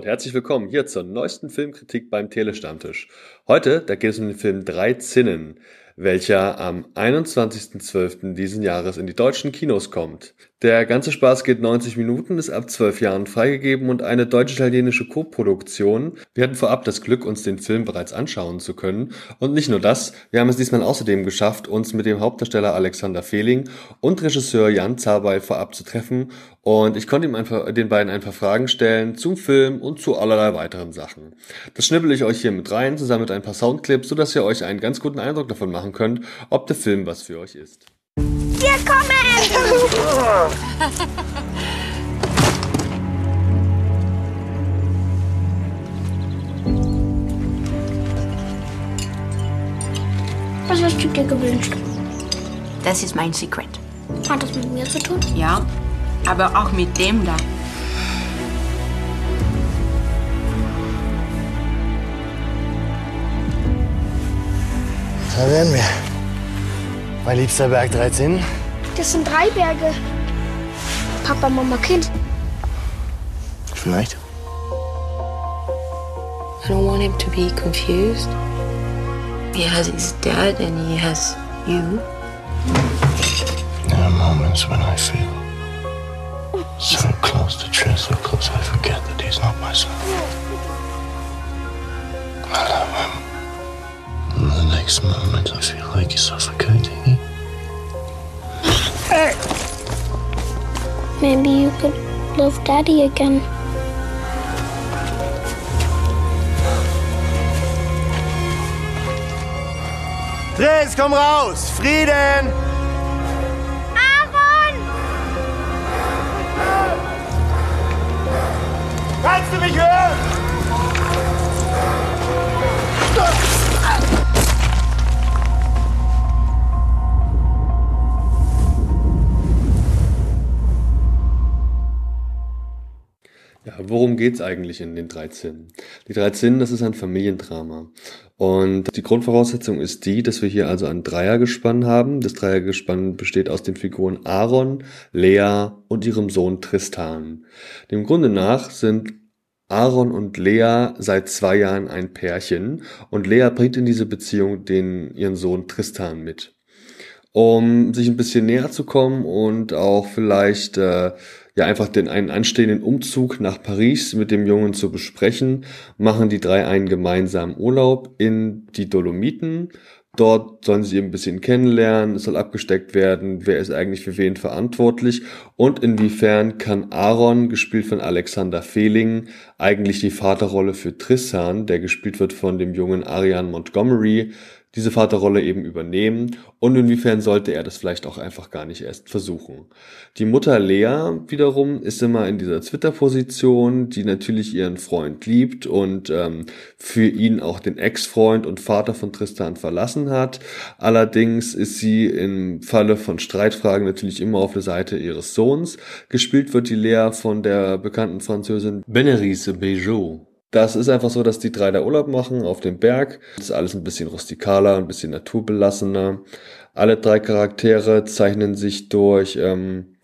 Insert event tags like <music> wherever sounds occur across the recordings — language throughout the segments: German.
und herzlich willkommen hier zur neuesten Filmkritik beim Telestammtisch. Heute, da geht es um den Film Drei Zinnen, welcher am 21.12. diesen Jahres in die deutschen Kinos kommt. Der ganze Spaß geht 90 Minuten, ist ab 12 Jahren freigegeben und eine deutsch-italienische Co-Produktion. Wir hatten vorab das Glück, uns den Film bereits anschauen zu können. Und nicht nur das, wir haben es diesmal außerdem geschafft, uns mit dem Hauptdarsteller Alexander Fehling und Regisseur Jan Zabay vorab zu treffen. Und ich konnte ihm einfach, den beiden ein paar Fragen stellen zum Film und zu allerlei weiteren Sachen. Das schnibbel ich euch hier mit rein, zusammen mit ein paar Soundclips, sodass ihr euch einen ganz guten Eindruck davon machen könnt, ob der Film was für euch ist. Wir kommen! Was hast du dir gewünscht? Das ist mein Secret. Hat das mit mir zu tun? Ja, aber auch mit dem da. Da wären wir. Mein liebster Berg 13. Das sind drei Berge. Papa, Mama, Kind. Vielleicht. I don't want him to be confused. He has his dad and he has you. There are moments when I feel so close to truth, so close I forget that he's not my son. I love him. And the next moment I feel like he's suffocating. Maybe you could love Daddy again. Dres, komm raus! Frieden! Aaron! Kannst du mich hören? Ja, worum geht's eigentlich in den drei Zinnen? Die drei Zinnen, das ist ein Familiendrama. Und die Grundvoraussetzung ist die, dass wir hier also ein Dreiergespann haben. Das Dreiergespann besteht aus den Figuren Aaron, Lea und ihrem Sohn Tristan. Dem Grunde nach sind Aaron und Lea seit zwei Jahren ein Pärchen und Lea bringt in diese Beziehung den, ihren Sohn Tristan mit. Um sich ein bisschen näher zu kommen und auch vielleicht äh, ja einfach den einen anstehenden Umzug nach Paris mit dem Jungen zu besprechen, machen die drei einen gemeinsamen Urlaub in die Dolomiten. Dort sollen sie ein bisschen kennenlernen, es soll abgesteckt werden, wer ist eigentlich für wen verantwortlich und inwiefern kann Aaron, gespielt von Alexander Fehling, eigentlich die Vaterrolle für Tristan, der gespielt wird von dem jungen Arian Montgomery, diese Vaterrolle eben übernehmen und inwiefern sollte er das vielleicht auch einfach gar nicht erst versuchen. Die Mutter Lea wiederum ist immer in dieser Twitter-Position, die natürlich ihren Freund liebt und ähm, für ihn auch den Ex-Freund und Vater von Tristan verlassen hat. Allerdings ist sie im Falle von Streitfragen natürlich immer auf der Seite ihres Sohns. Gespielt wird die Lea von der bekannten Französin Benerice Bejo. Das ist einfach so, dass die drei da Urlaub machen auf dem Berg. Das ist alles ein bisschen rustikaler, ein bisschen naturbelassener. Alle drei Charaktere zeichnen sich durch ähm,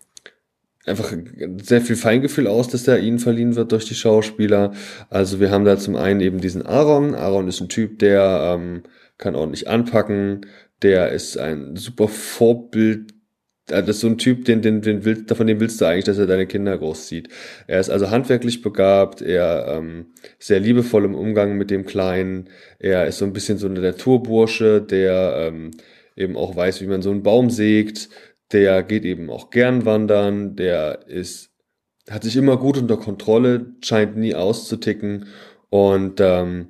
einfach sehr viel Feingefühl aus, dass da ihnen verliehen wird durch die Schauspieler. Also wir haben da zum einen eben diesen Aaron. Aaron ist ein Typ, der ähm, kann ordentlich anpacken. Der ist ein super Vorbild das ist so ein Typ, den, den, den willst, von dem willst du eigentlich, dass er deine Kinder großzieht. Er ist also handwerklich begabt, er ähm, sehr liebevoll im Umgang mit dem Kleinen, er ist so ein bisschen so ein Naturbursche, der ähm, eben auch weiß, wie man so einen Baum sägt, der geht eben auch gern wandern, der ist, hat sich immer gut unter Kontrolle, scheint nie auszuticken und ähm,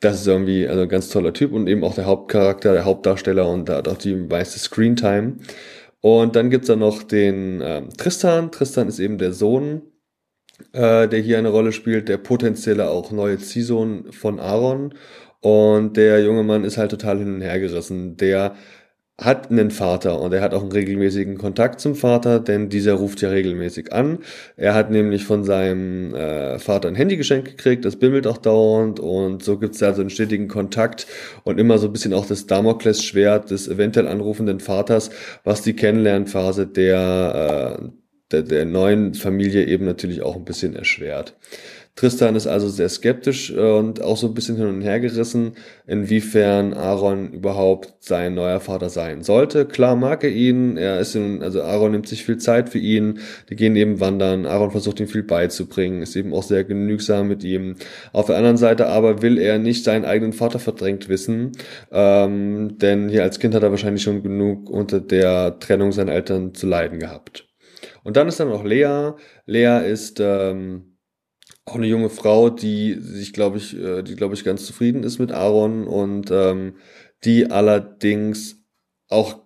das ist irgendwie also ein ganz toller Typ und eben auch der Hauptcharakter, der Hauptdarsteller und da hat auch die meiste Screentime. Und dann gibt's da noch den ähm, Tristan. Tristan ist eben der Sohn, äh, der hier eine Rolle spielt, der potenzielle auch neue Ziehsohn von Aaron. Und der junge Mann ist halt total hin und her gerissen. Der hat einen Vater und er hat auch einen regelmäßigen Kontakt zum Vater, denn dieser ruft ja regelmäßig an. Er hat nämlich von seinem äh, Vater ein Handy geschenkt gekriegt, das bimmelt auch dauernd und so gibt's da so einen stetigen Kontakt und immer so ein bisschen auch das Damoklesschwert des eventuell anrufenden Vaters, was die Kennenlernphase der, äh, der, der neuen Familie eben natürlich auch ein bisschen erschwert. Tristan ist also sehr skeptisch äh, und auch so ein bisschen hin und her gerissen, inwiefern Aaron überhaupt sein neuer Vater sein sollte. Klar mag er ihn, er ist in, also Aaron nimmt sich viel Zeit für ihn, die gehen eben wandern, Aaron versucht ihm viel beizubringen, ist eben auch sehr genügsam mit ihm. Auf der anderen Seite aber will er nicht seinen eigenen Vater verdrängt wissen, ähm, denn hier als Kind hat er wahrscheinlich schon genug unter der Trennung seiner Eltern zu leiden gehabt. Und dann ist dann noch Lea. Lea ist ähm, auch eine junge Frau, die sich, glaube ich, äh, die, glaube ich, ganz zufrieden ist mit Aaron und ähm, die allerdings auch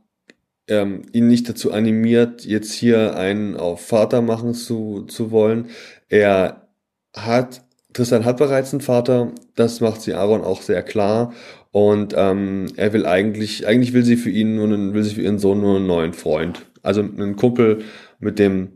ähm, ihn nicht dazu animiert, jetzt hier einen auf Vater machen zu, zu wollen. Er hat, Tristan hat bereits einen Vater, das macht sie Aaron auch sehr klar. Und ähm, er will eigentlich, eigentlich will sie für ihn nur einen, will sie für ihren Sohn nur einen neuen Freund. Also einen Kumpel, mit dem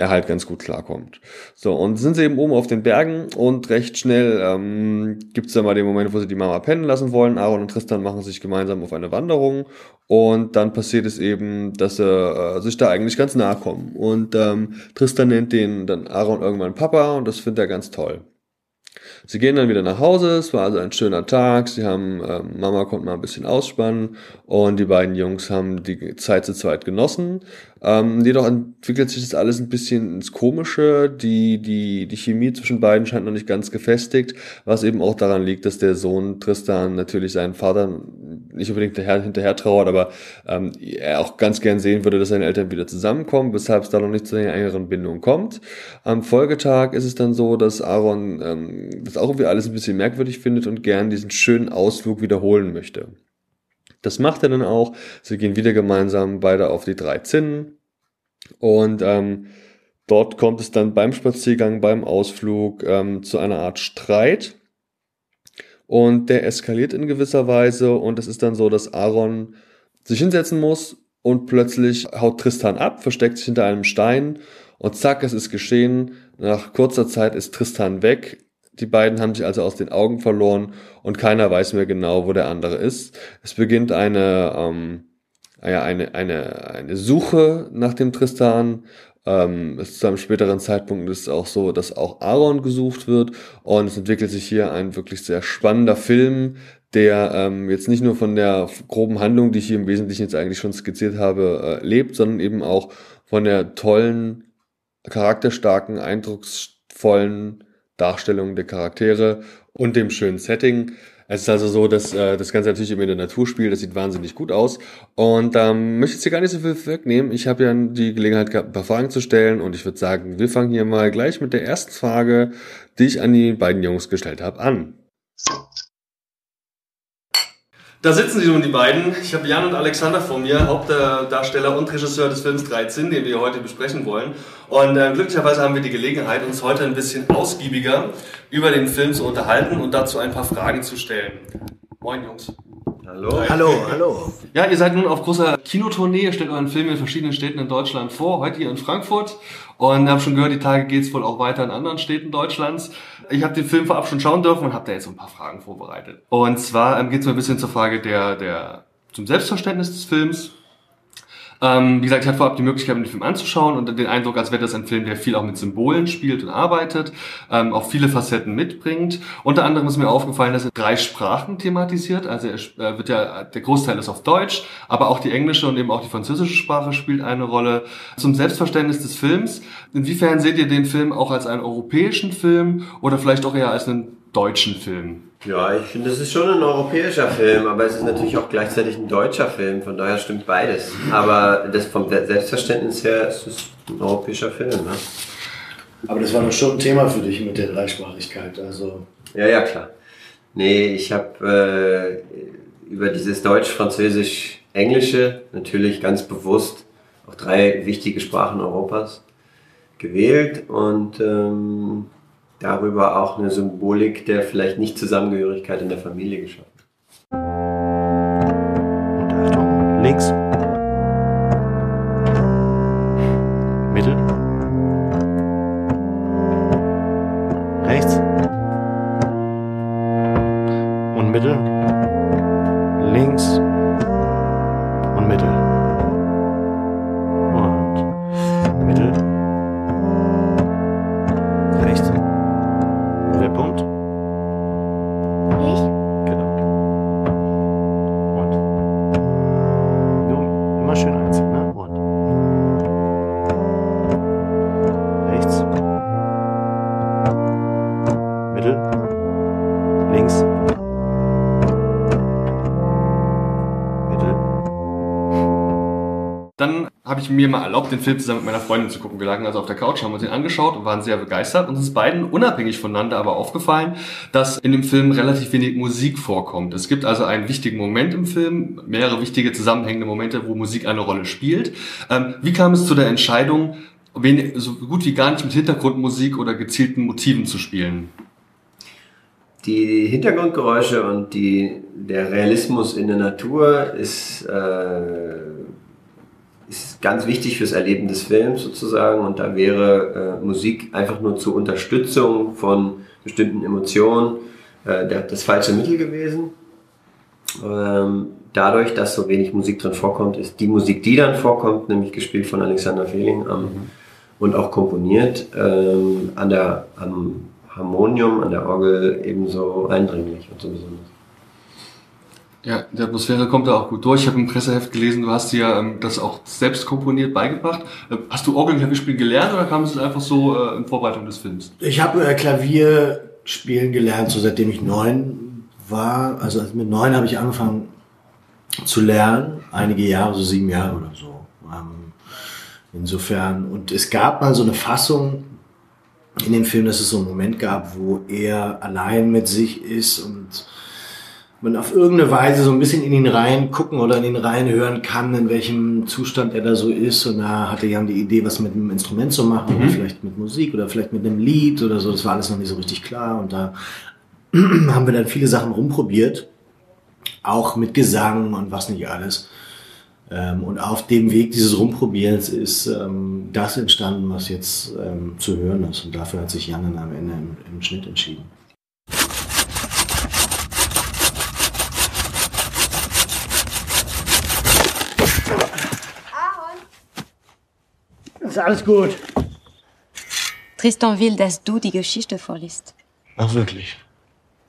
er halt ganz gut klarkommt. So, und sind sie eben oben auf den Bergen und recht schnell ähm, gibt es dann mal den Moment, wo sie die Mama pennen lassen wollen. Aaron und Tristan machen sich gemeinsam auf eine Wanderung und dann passiert es eben, dass sie äh, sich da eigentlich ganz nahe kommen. Und ähm, Tristan nennt den dann Aaron irgendwann Papa und das findet er ganz toll. Sie gehen dann wieder nach Hause, es war also ein schöner Tag, sie haben, äh, Mama konnte mal ein bisschen ausspannen und die beiden Jungs haben die Zeit zu zweit genossen. Ähm, jedoch entwickelt sich das alles ein bisschen ins Komische. Die, die, die Chemie zwischen beiden scheint noch nicht ganz gefestigt, was eben auch daran liegt, dass der Sohn Tristan natürlich seinen Vater nicht unbedingt hinterher, hinterher trauert, aber ähm, er auch ganz gern sehen würde, dass seine Eltern wieder zusammenkommen, weshalb es da noch nicht zu einer engeren Bindung kommt. Am Folgetag ist es dann so, dass Aaron ähm, das auch irgendwie alles ein bisschen merkwürdig findet und gern diesen schönen Ausflug wiederholen möchte. Das macht er dann auch. Sie gehen wieder gemeinsam beide auf die drei Zinnen. Und ähm, dort kommt es dann beim Spaziergang, beim Ausflug ähm, zu einer Art Streit. Und der eskaliert in gewisser Weise. Und es ist dann so, dass Aaron sich hinsetzen muss und plötzlich haut Tristan ab, versteckt sich hinter einem Stein und zack, es ist geschehen. Nach kurzer Zeit ist Tristan weg. Die beiden haben sich also aus den Augen verloren und keiner weiß mehr genau, wo der andere ist. Es beginnt eine, ähm, ja, eine, eine, eine Suche nach dem Tristan. Ähm, zu einem späteren Zeitpunkt ist es auch so, dass auch Aaron gesucht wird und es entwickelt sich hier ein wirklich sehr spannender Film, der ähm, jetzt nicht nur von der groben Handlung, die ich hier im Wesentlichen jetzt eigentlich schon skizziert habe, äh, lebt, sondern eben auch von der tollen, charakterstarken, eindrucksvollen Darstellung der Charaktere und dem schönen Setting. Es ist also so, dass äh, das Ganze natürlich immer in der Natur spielt. Das sieht wahnsinnig gut aus. Und ähm, möchte jetzt hier gar nicht so viel wegnehmen. Ich habe ja die Gelegenheit gehabt, ein paar Fragen zu stellen. Und ich würde sagen, wir fangen hier mal gleich mit der ersten Frage, die ich an die beiden Jungs gestellt habe, an. Da sitzen sie nun, die beiden. Ich habe Jan und Alexander vor mir, Hauptdarsteller und Regisseur des Films 13, den wir heute besprechen wollen. Und äh, glücklicherweise haben wir die Gelegenheit, uns heute ein bisschen ausgiebiger über den Film zu unterhalten und dazu ein paar Fragen zu stellen. Moin, Jungs. Hallo. Hallo, hallo. Ja, ihr seid nun auf großer Kinotournee, ihr stellt euren Film in verschiedenen Städten in Deutschland vor, heute hier in Frankfurt. Und habe schon gehört, die Tage geht's wohl auch weiter in anderen Städten Deutschlands ich habe den Film vorab schon schauen dürfen und habe da jetzt so ein paar Fragen vorbereitet. Und zwar ähm, geht es so ein bisschen zur Frage der, der zum Selbstverständnis des Films ähm, wie gesagt, ich hatte vorab die Möglichkeit, den Film anzuschauen und den Eindruck, als wäre das ein Film, der viel auch mit Symbolen spielt und arbeitet, ähm, auch viele Facetten mitbringt. Unter anderem ist mir aufgefallen, dass er drei Sprachen thematisiert. Also er äh, wird ja, der Großteil ist auf Deutsch, aber auch die englische und eben auch die französische Sprache spielt eine Rolle. Zum Selbstverständnis des Films. Inwiefern seht ihr den Film auch als einen europäischen Film oder vielleicht auch eher als einen deutschen Film? Ja, ich finde, es ist schon ein europäischer Film, aber es ist natürlich auch gleichzeitig ein deutscher Film, von daher stimmt beides. Aber das vom Selbstverständnis her ist es ein europäischer Film. Ne? Aber das war doch schon ein Thema für dich mit der Dreisprachigkeit, also. Ja, ja, klar. Nee, ich habe äh, über dieses Deutsch, Französisch, Englische natürlich ganz bewusst auch drei wichtige Sprachen Europas gewählt und ähm, darüber auch eine Symbolik der vielleicht nicht Zusammengehörigkeit in der Familie geschaffen. Und Achtung, links. Mir mal erlaubt, den Film zusammen mit meiner Freundin zu gucken. Wir lagen also auf der Couch, haben uns den angeschaut und waren sehr begeistert. Uns ist beiden unabhängig voneinander aber aufgefallen, dass in dem Film relativ wenig Musik vorkommt. Es gibt also einen wichtigen Moment im Film, mehrere wichtige zusammenhängende Momente, wo Musik eine Rolle spielt. Ähm, wie kam es zu der Entscheidung, wen, so gut wie gar nicht mit Hintergrundmusik oder gezielten Motiven zu spielen? Die Hintergrundgeräusche und die, der Realismus in der Natur ist, äh, ist ganz wichtig fürs Erleben des Films sozusagen und da wäre äh, Musik einfach nur zur Unterstützung von bestimmten Emotionen äh, das falsche Mittel gewesen. Ähm, dadurch, dass so wenig Musik drin vorkommt, ist die Musik, die dann vorkommt, nämlich gespielt von Alexander Fehling am, und auch komponiert, ähm, an der, am Harmonium, an der Orgel ebenso eindringlich und so besonders. Ja, die Atmosphäre kommt da auch gut durch. Ich habe im Presseheft gelesen, du hast dir ähm, das auch selbst komponiert beigebracht. Äh, hast du Orgelklavier gelernt oder kam es einfach so äh, in Vorbereitung des Films? Ich habe äh, Klavier spielen gelernt, so seitdem ich neun war. Also mit neun habe ich angefangen zu lernen, einige Jahre, so sieben Jahre oder so. Ähm, insofern, und es gab mal so eine Fassung in dem Film, dass es so einen Moment gab, wo er allein mit sich ist und man auf irgendeine Weise so ein bisschen in ihn rein gucken oder in ihn rein hören kann, in welchem Zustand er da so ist. Und da hatte Jan die Idee, was mit einem Instrument zu machen, oder vielleicht mit Musik oder vielleicht mit einem Lied oder so. Das war alles noch nicht so richtig klar. Und da <clears throat> haben wir dann viele Sachen rumprobiert, auch mit Gesang und was nicht alles. Ähm, und auf dem Weg dieses Rumprobierens ist ähm, das entstanden, was jetzt ähm, zu hören ist. Und dafür hat sich Jan dann am Ende im Schnitt entschieden. Ist alles gut. Tristan will, dass du die Geschichte vorliest. Ach, wirklich?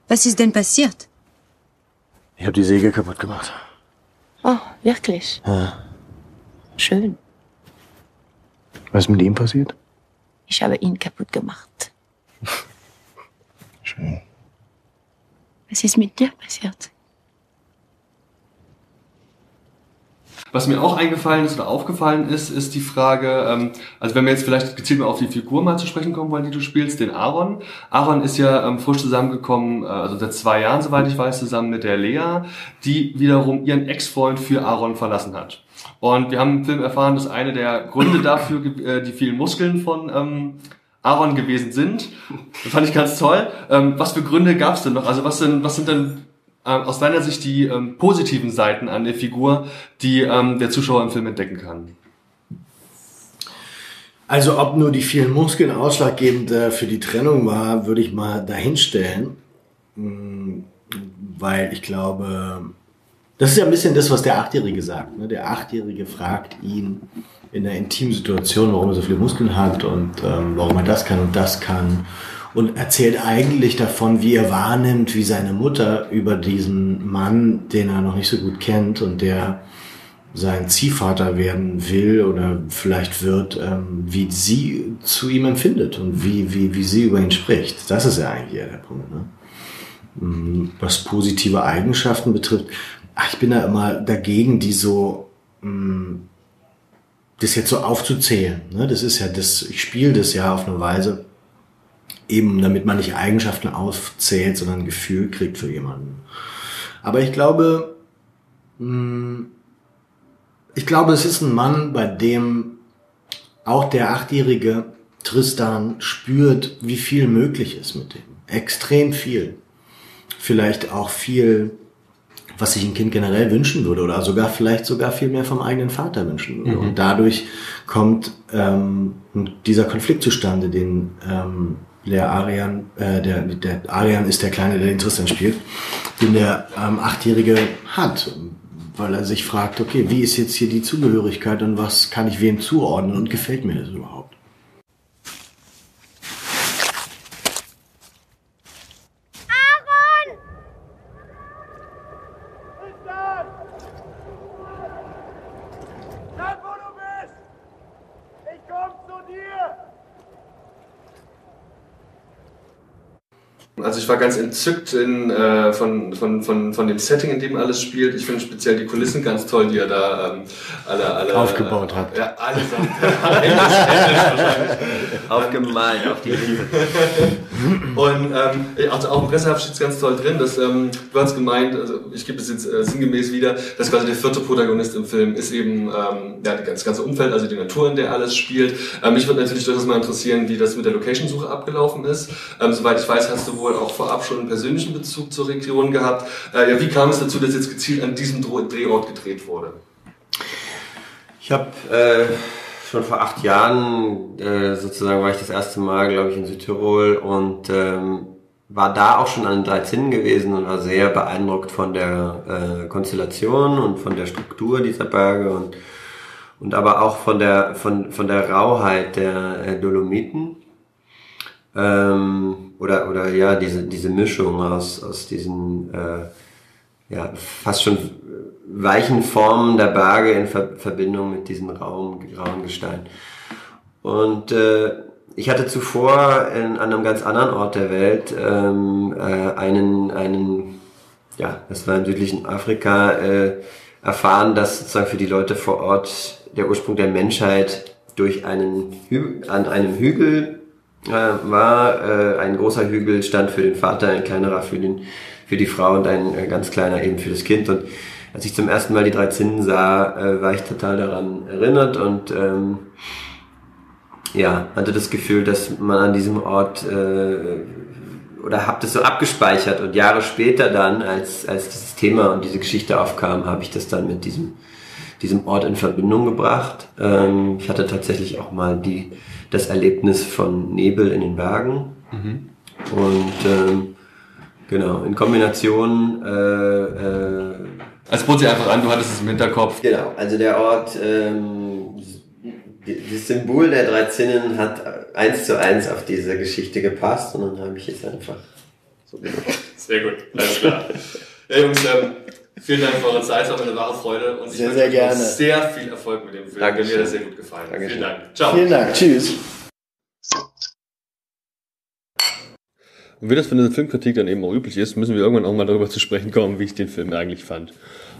Was ist denn passiert? Ich habe die Säge kaputt gemacht. Oh, wirklich? Ja. Schön. Was ist mit ihm passiert? Ich habe ihn kaputt gemacht. <laughs> Schön. Was ist mit dir passiert? Was mir auch eingefallen ist oder aufgefallen ist, ist die Frage, ähm, also wenn wir jetzt vielleicht gezielt mal auf die Figur mal zu sprechen kommen wollen, die du spielst, den Aaron. Aaron ist ja ähm, frisch zusammengekommen, äh, also seit zwei Jahren, soweit ich weiß, zusammen mit der Lea, die wiederum ihren Ex-Freund für Aaron verlassen hat. Und wir haben im Film erfahren, dass eine der Gründe <coughs> dafür äh, die vielen Muskeln von ähm, Aaron gewesen sind. Das fand ich ganz toll. Ähm, was für Gründe gab es denn noch? Also was sind, was sind denn ähm, aus deiner Sicht die ähm, positiven Seiten an der Figur, die ähm, der Zuschauer im Film entdecken kann? Also ob nur die vielen Muskeln ausschlaggebend äh, für die Trennung war, würde ich mal dahinstellen. Mm, Weil ich glaube, das ist ja ein bisschen das, was der Achtjährige sagt. Ne? Der Achtjährige fragt ihn in einer intimen Situation, warum er so viele Muskeln hat und ähm, warum er das kann und das kann. Und erzählt eigentlich davon, wie er wahrnimmt, wie seine Mutter über diesen Mann, den er noch nicht so gut kennt und der sein Ziehvater werden will oder vielleicht wird, ähm, wie sie zu ihm empfindet und wie, wie, wie sie über ihn spricht. Das ist ja eigentlich eher der Punkt. Ne? Mm, Was positive Eigenschaften betrifft, ach, ich bin da immer dagegen, die so, mm, das jetzt so aufzuzählen. Ne? Das ist ja das, ich spiele das ja auf eine Weise, eben damit man nicht Eigenschaften aufzählt, sondern ein Gefühl kriegt für jemanden. Aber ich glaube, mh, ich glaube, es ist ein Mann, bei dem auch der achtjährige Tristan spürt, wie viel möglich ist mit dem. Extrem viel. Vielleicht auch viel, was sich ein Kind generell wünschen würde oder sogar vielleicht sogar viel mehr vom eigenen Vater wünschen würde. Und dadurch kommt ähm, dieser Konflikt zustande, den ähm, der Arian, äh, der, der Arian ist der Kleine, der den Tristan spielt, den der ähm, Achtjährige hat, weil er sich fragt, okay, wie ist jetzt hier die Zugehörigkeit und was kann ich wem zuordnen und gefällt mir das überhaupt? Sag, wo du bist! Ich komm zu dir! Also ich war ganz entzückt in, äh, von, von, von, von dem Setting, in dem alles spielt. Ich finde speziell die Kulissen ganz toll, die er da ähm, alle, alle Aufgebaut äh, hat. Ja, alle Sachen. <laughs> <laughs> Aufgemalt auf die Hilfe. Und ähm, also auch im Presseabschied ist ganz toll drin, dass ähm, du hast gemeint, also ich gebe es jetzt äh, sinngemäß wieder, dass quasi der vierte Protagonist im Film ist eben ähm, ja, das ganze Umfeld, also die Natur, in der alles spielt. Ähm, mich würde natürlich durchaus mal interessieren, wie das mit der Location-Suche abgelaufen ist. Ähm, soweit ich weiß, hast du wohl auch vorab schon einen persönlichen Bezug zur Region gehabt. Äh, ja, wie kam es dazu, dass jetzt gezielt an diesem Drehort gedreht wurde? Ich habe äh, schon vor acht Jahren, äh, sozusagen war ich das erste Mal, glaube ich, in Südtirol und ähm, war da auch schon an den drei Zinnen gewesen und war sehr beeindruckt von der äh, Konstellation und von der Struktur dieser Berge und und aber auch von der von von der Rauheit der äh, Dolomiten. Ähm, oder oder ja diese diese Mischung aus aus diesen äh, ja fast schon weichen Formen der Berge in Ver Verbindung mit diesem rauen, rauen Gestein. Und äh, ich hatte zuvor in, an einem ganz anderen Ort der Welt ähm, äh, einen, einen, ja, das war im südlichen Afrika, äh, erfahren, dass sozusagen für die Leute vor Ort der Ursprung der Menschheit durch einen Hü an einem Hügel äh, war. Äh, ein großer Hügel stand für den Vater, ein kleinerer für, den, für die Frau und ein äh, ganz kleiner eben für das Kind. Und als ich zum ersten Mal die drei Zinnen sah, äh, war ich total daran erinnert und ähm, ja, hatte das Gefühl, dass man an diesem Ort äh, oder habe das so abgespeichert und Jahre später dann, als, als dieses Thema und diese Geschichte aufkam, habe ich das dann mit diesem, diesem Ort in Verbindung gebracht. Ähm, ich hatte tatsächlich auch mal die, das Erlebnis von Nebel in den Bergen und ähm, genau, in Kombination äh, äh, Also bot sie einfach an, du hattest es im Hinterkopf. Genau, also der Ort, ähm, das Symbol der drei Zinnen hat eins zu eins auf diese Geschichte gepasst und dann habe ich es einfach so gemacht. Sehr gut, alles klar. Ja, Jungs, ähm, vielen Dank für eure Zeit, es war mir eine wahre Freude und ich Sehr, wünsche sehr euch gerne. sehr viel Erfolg mit dem Film. Dankeschön. Mir hat das sehr gut gefallen. Dankeschön. Vielen Dank. Ciao. Vielen Dank. Tschüss. Und wie das für eine Filmkritik dann eben auch üblich ist, müssen wir irgendwann auch mal darüber zu sprechen kommen, wie ich den Film eigentlich fand.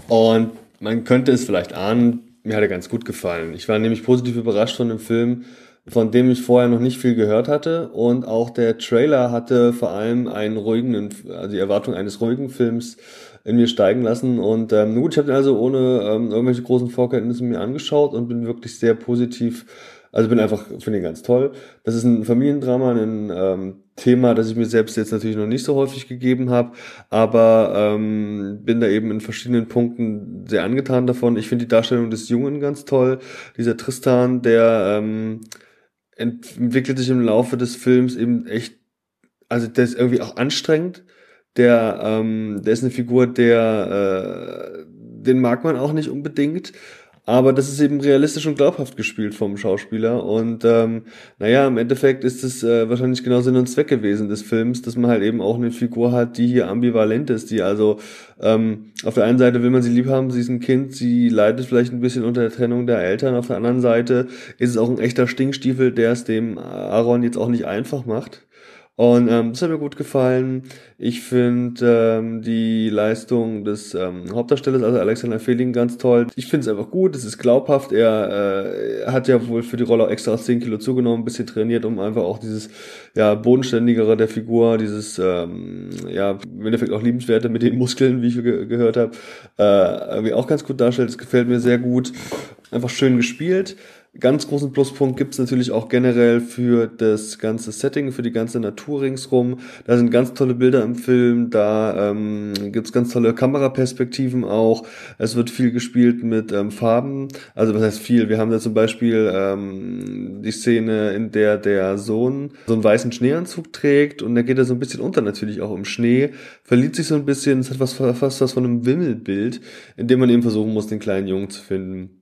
Und man könnte es vielleicht ahnen, mir hat er ganz gut gefallen. Ich war nämlich positiv überrascht von dem Film, von dem ich vorher noch nicht viel gehört hatte. Und auch der Trailer hatte vor allem einen ruhigen, also die Erwartung eines ruhigen Films in mir steigen lassen. Und ähm, gut, ich habe den also ohne ähm, irgendwelche großen Vorkenntnisse mir angeschaut und bin wirklich sehr positiv also bin einfach, finde ihn ganz toll. Das ist ein Familiendrama, ein ähm, Thema, das ich mir selbst jetzt natürlich noch nicht so häufig gegeben habe, aber ähm, bin da eben in verschiedenen Punkten sehr angetan davon. Ich finde die Darstellung des Jungen ganz toll. Dieser Tristan, der ähm, entwickelt sich im Laufe des Films eben echt, also der ist irgendwie auch anstrengend. Der, ähm, der ist eine Figur, der, äh, den mag man auch nicht unbedingt. Aber das ist eben realistisch und glaubhaft gespielt vom Schauspieler. Und ähm, naja, im Endeffekt ist es äh, wahrscheinlich genau Sinn und Zweck gewesen des Films, dass man halt eben auch eine Figur hat, die hier ambivalent ist, die also ähm, auf der einen Seite will man sie lieb haben, sie ist ein Kind, sie leidet vielleicht ein bisschen unter der Trennung der Eltern. Auf der anderen Seite ist es auch ein echter Stinkstiefel, der es dem Aaron jetzt auch nicht einfach macht. Und ähm, das hat mir gut gefallen. Ich finde ähm, die Leistung des ähm, Hauptdarstellers, also Alexander Fehling, ganz toll. Ich finde es einfach gut, es ist glaubhaft. Er, äh, hat ja wohl für die Rolle auch extra 10 Kilo zugenommen, ein bisschen trainiert, um einfach auch dieses ja, bodenständigere der Figur, dieses ähm, ja, im Endeffekt auch liebenswerte mit den Muskeln, wie ich ge gehört habe, äh, irgendwie auch ganz gut darstellt. Das gefällt mir sehr gut. Einfach schön gespielt. Ganz großen Pluspunkt gibt's natürlich auch generell für das ganze Setting, für die ganze Natur ringsrum. Da sind ganz tolle Bilder im Film, da ähm, gibt's ganz tolle Kameraperspektiven auch. Es wird viel gespielt mit ähm, Farben. Also was heißt viel? Wir haben da zum Beispiel ähm, die Szene, in der der Sohn so einen weißen Schneeanzug trägt und da geht er so ein bisschen unter natürlich auch im Schnee, verliert sich so ein bisschen, es hat was fast was von einem Wimmelbild, in dem man eben versuchen muss, den kleinen Jungen zu finden.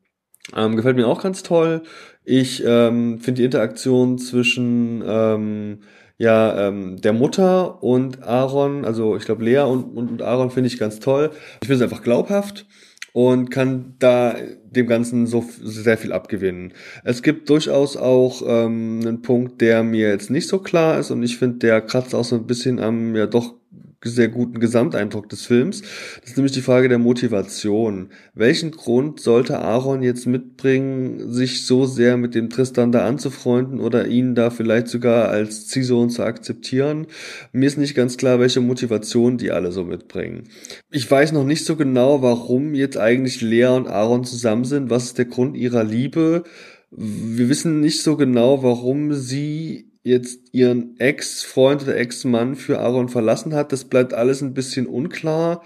Ähm, gefällt mir auch ganz toll. Ich ähm, finde die Interaktion zwischen ähm, ja ähm, der Mutter und Aaron, also ich glaube Lea und, und, und Aaron finde ich ganz toll. Ich finde es einfach glaubhaft und kann da dem Ganzen so sehr viel abgewinnen. Es gibt durchaus auch ähm, einen Punkt, der mir jetzt nicht so klar ist und ich finde, der kratzt auch so ein bisschen am ja doch sehr guten Gesamteindruck des Films. Das ist nämlich die Frage der Motivation. Welchen Grund sollte Aaron jetzt mitbringen, sich so sehr mit dem Tristan da anzufreunden oder ihn da vielleicht sogar als Ziehsohn zu akzeptieren? Mir ist nicht ganz klar, welche Motivation die alle so mitbringen. Ich weiß noch nicht so genau, warum jetzt eigentlich Lea und Aaron zusammen sind. Was ist der Grund ihrer Liebe? Wir wissen nicht so genau, warum sie jetzt ihren Ex-Freund oder Ex-Mann für Aaron verlassen hat. Das bleibt alles ein bisschen unklar.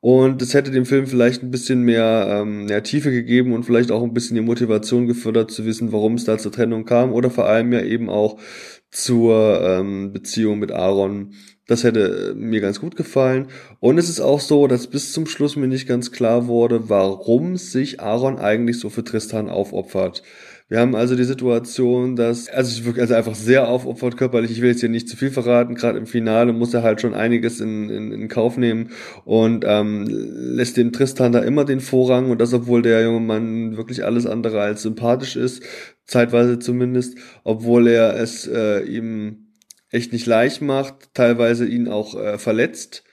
Und es hätte dem Film vielleicht ein bisschen mehr, ähm, mehr Tiefe gegeben und vielleicht auch ein bisschen die Motivation gefördert zu wissen, warum es da zur Trennung kam oder vor allem ja eben auch zur ähm, Beziehung mit Aaron. Das hätte mir ganz gut gefallen. Und es ist auch so, dass bis zum Schluss mir nicht ganz klar wurde, warum sich Aaron eigentlich so für Tristan aufopfert. Wir haben also die Situation, dass also ich wirklich also einfach sehr aufopfert körperlich. Ich will jetzt hier nicht zu viel verraten. Gerade im Finale muss er halt schon einiges in, in, in Kauf nehmen. Und ähm, lässt dem Tristan da immer den Vorrang. Und das, obwohl der junge Mann wirklich alles andere als sympathisch ist, zeitweise zumindest, obwohl er es äh, ihm echt nicht leicht macht, teilweise ihn auch äh, verletzt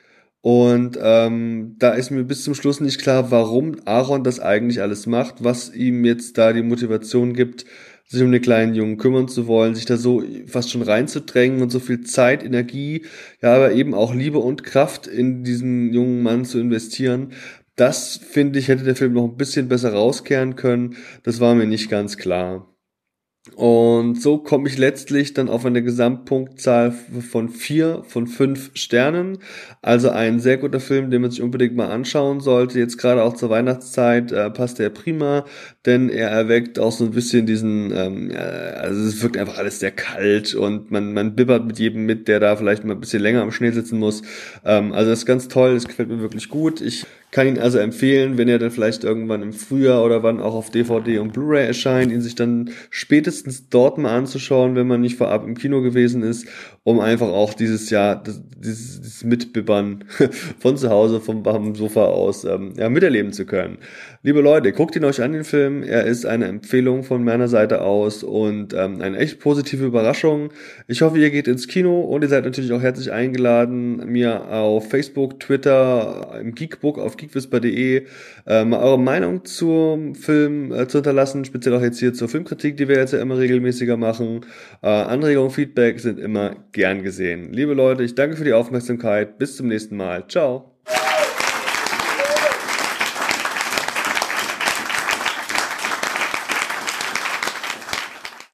und ähm, da ist mir bis zum Schluss nicht klar, warum Aaron das eigentlich alles macht, was ihm jetzt da die Motivation gibt, sich um den kleinen Jungen kümmern zu wollen, sich da so fast schon reinzudrängen und so viel Zeit, Energie, ja, aber eben auch Liebe und Kraft in diesen jungen Mann zu investieren. Das finde ich, hätte der Film noch ein bisschen besser rauskehren können. Das war mir nicht ganz klar. Und so komme ich letztlich dann auf eine Gesamtpunktzahl von vier von fünf Sternen. Also ein sehr guter Film, den man sich unbedingt mal anschauen sollte. Jetzt gerade auch zur Weihnachtszeit äh, passt er prima, denn er erweckt auch so ein bisschen diesen, ähm, ja, also es wirkt einfach alles sehr kalt und man, man bibbert mit jedem mit, der da vielleicht mal ein bisschen länger am Schnee sitzen muss. Ähm, also das ist ganz toll, das gefällt mir wirklich gut. Ich kann ihn also empfehlen, wenn er dann vielleicht irgendwann im Frühjahr oder wann auch auf DVD und Blu-ray erscheint, ihn sich dann spätestens dort mal anzuschauen, wenn man nicht vorab im Kino gewesen ist, um einfach auch dieses Jahr, dieses, dieses Mitbibbern <laughs> von zu Hause, vom, vom Sofa aus, ähm, ja, miterleben zu können. Liebe Leute, guckt ihn euch an, den Film. Er ist eine Empfehlung von meiner Seite aus und ähm, eine echt positive Überraschung. Ich hoffe, ihr geht ins Kino und ihr seid natürlich auch herzlich eingeladen, mir auf Facebook, Twitter, im Geekbook auf geekwhisper.de äh, eure Meinung zum Film äh, zu hinterlassen, speziell auch jetzt hier zur Filmkritik, die wir jetzt ja immer regelmäßiger machen. Äh, Anregungen, Feedback sind immer gern gesehen. Liebe Leute, ich danke für die Aufmerksamkeit. Bis zum nächsten Mal. Ciao.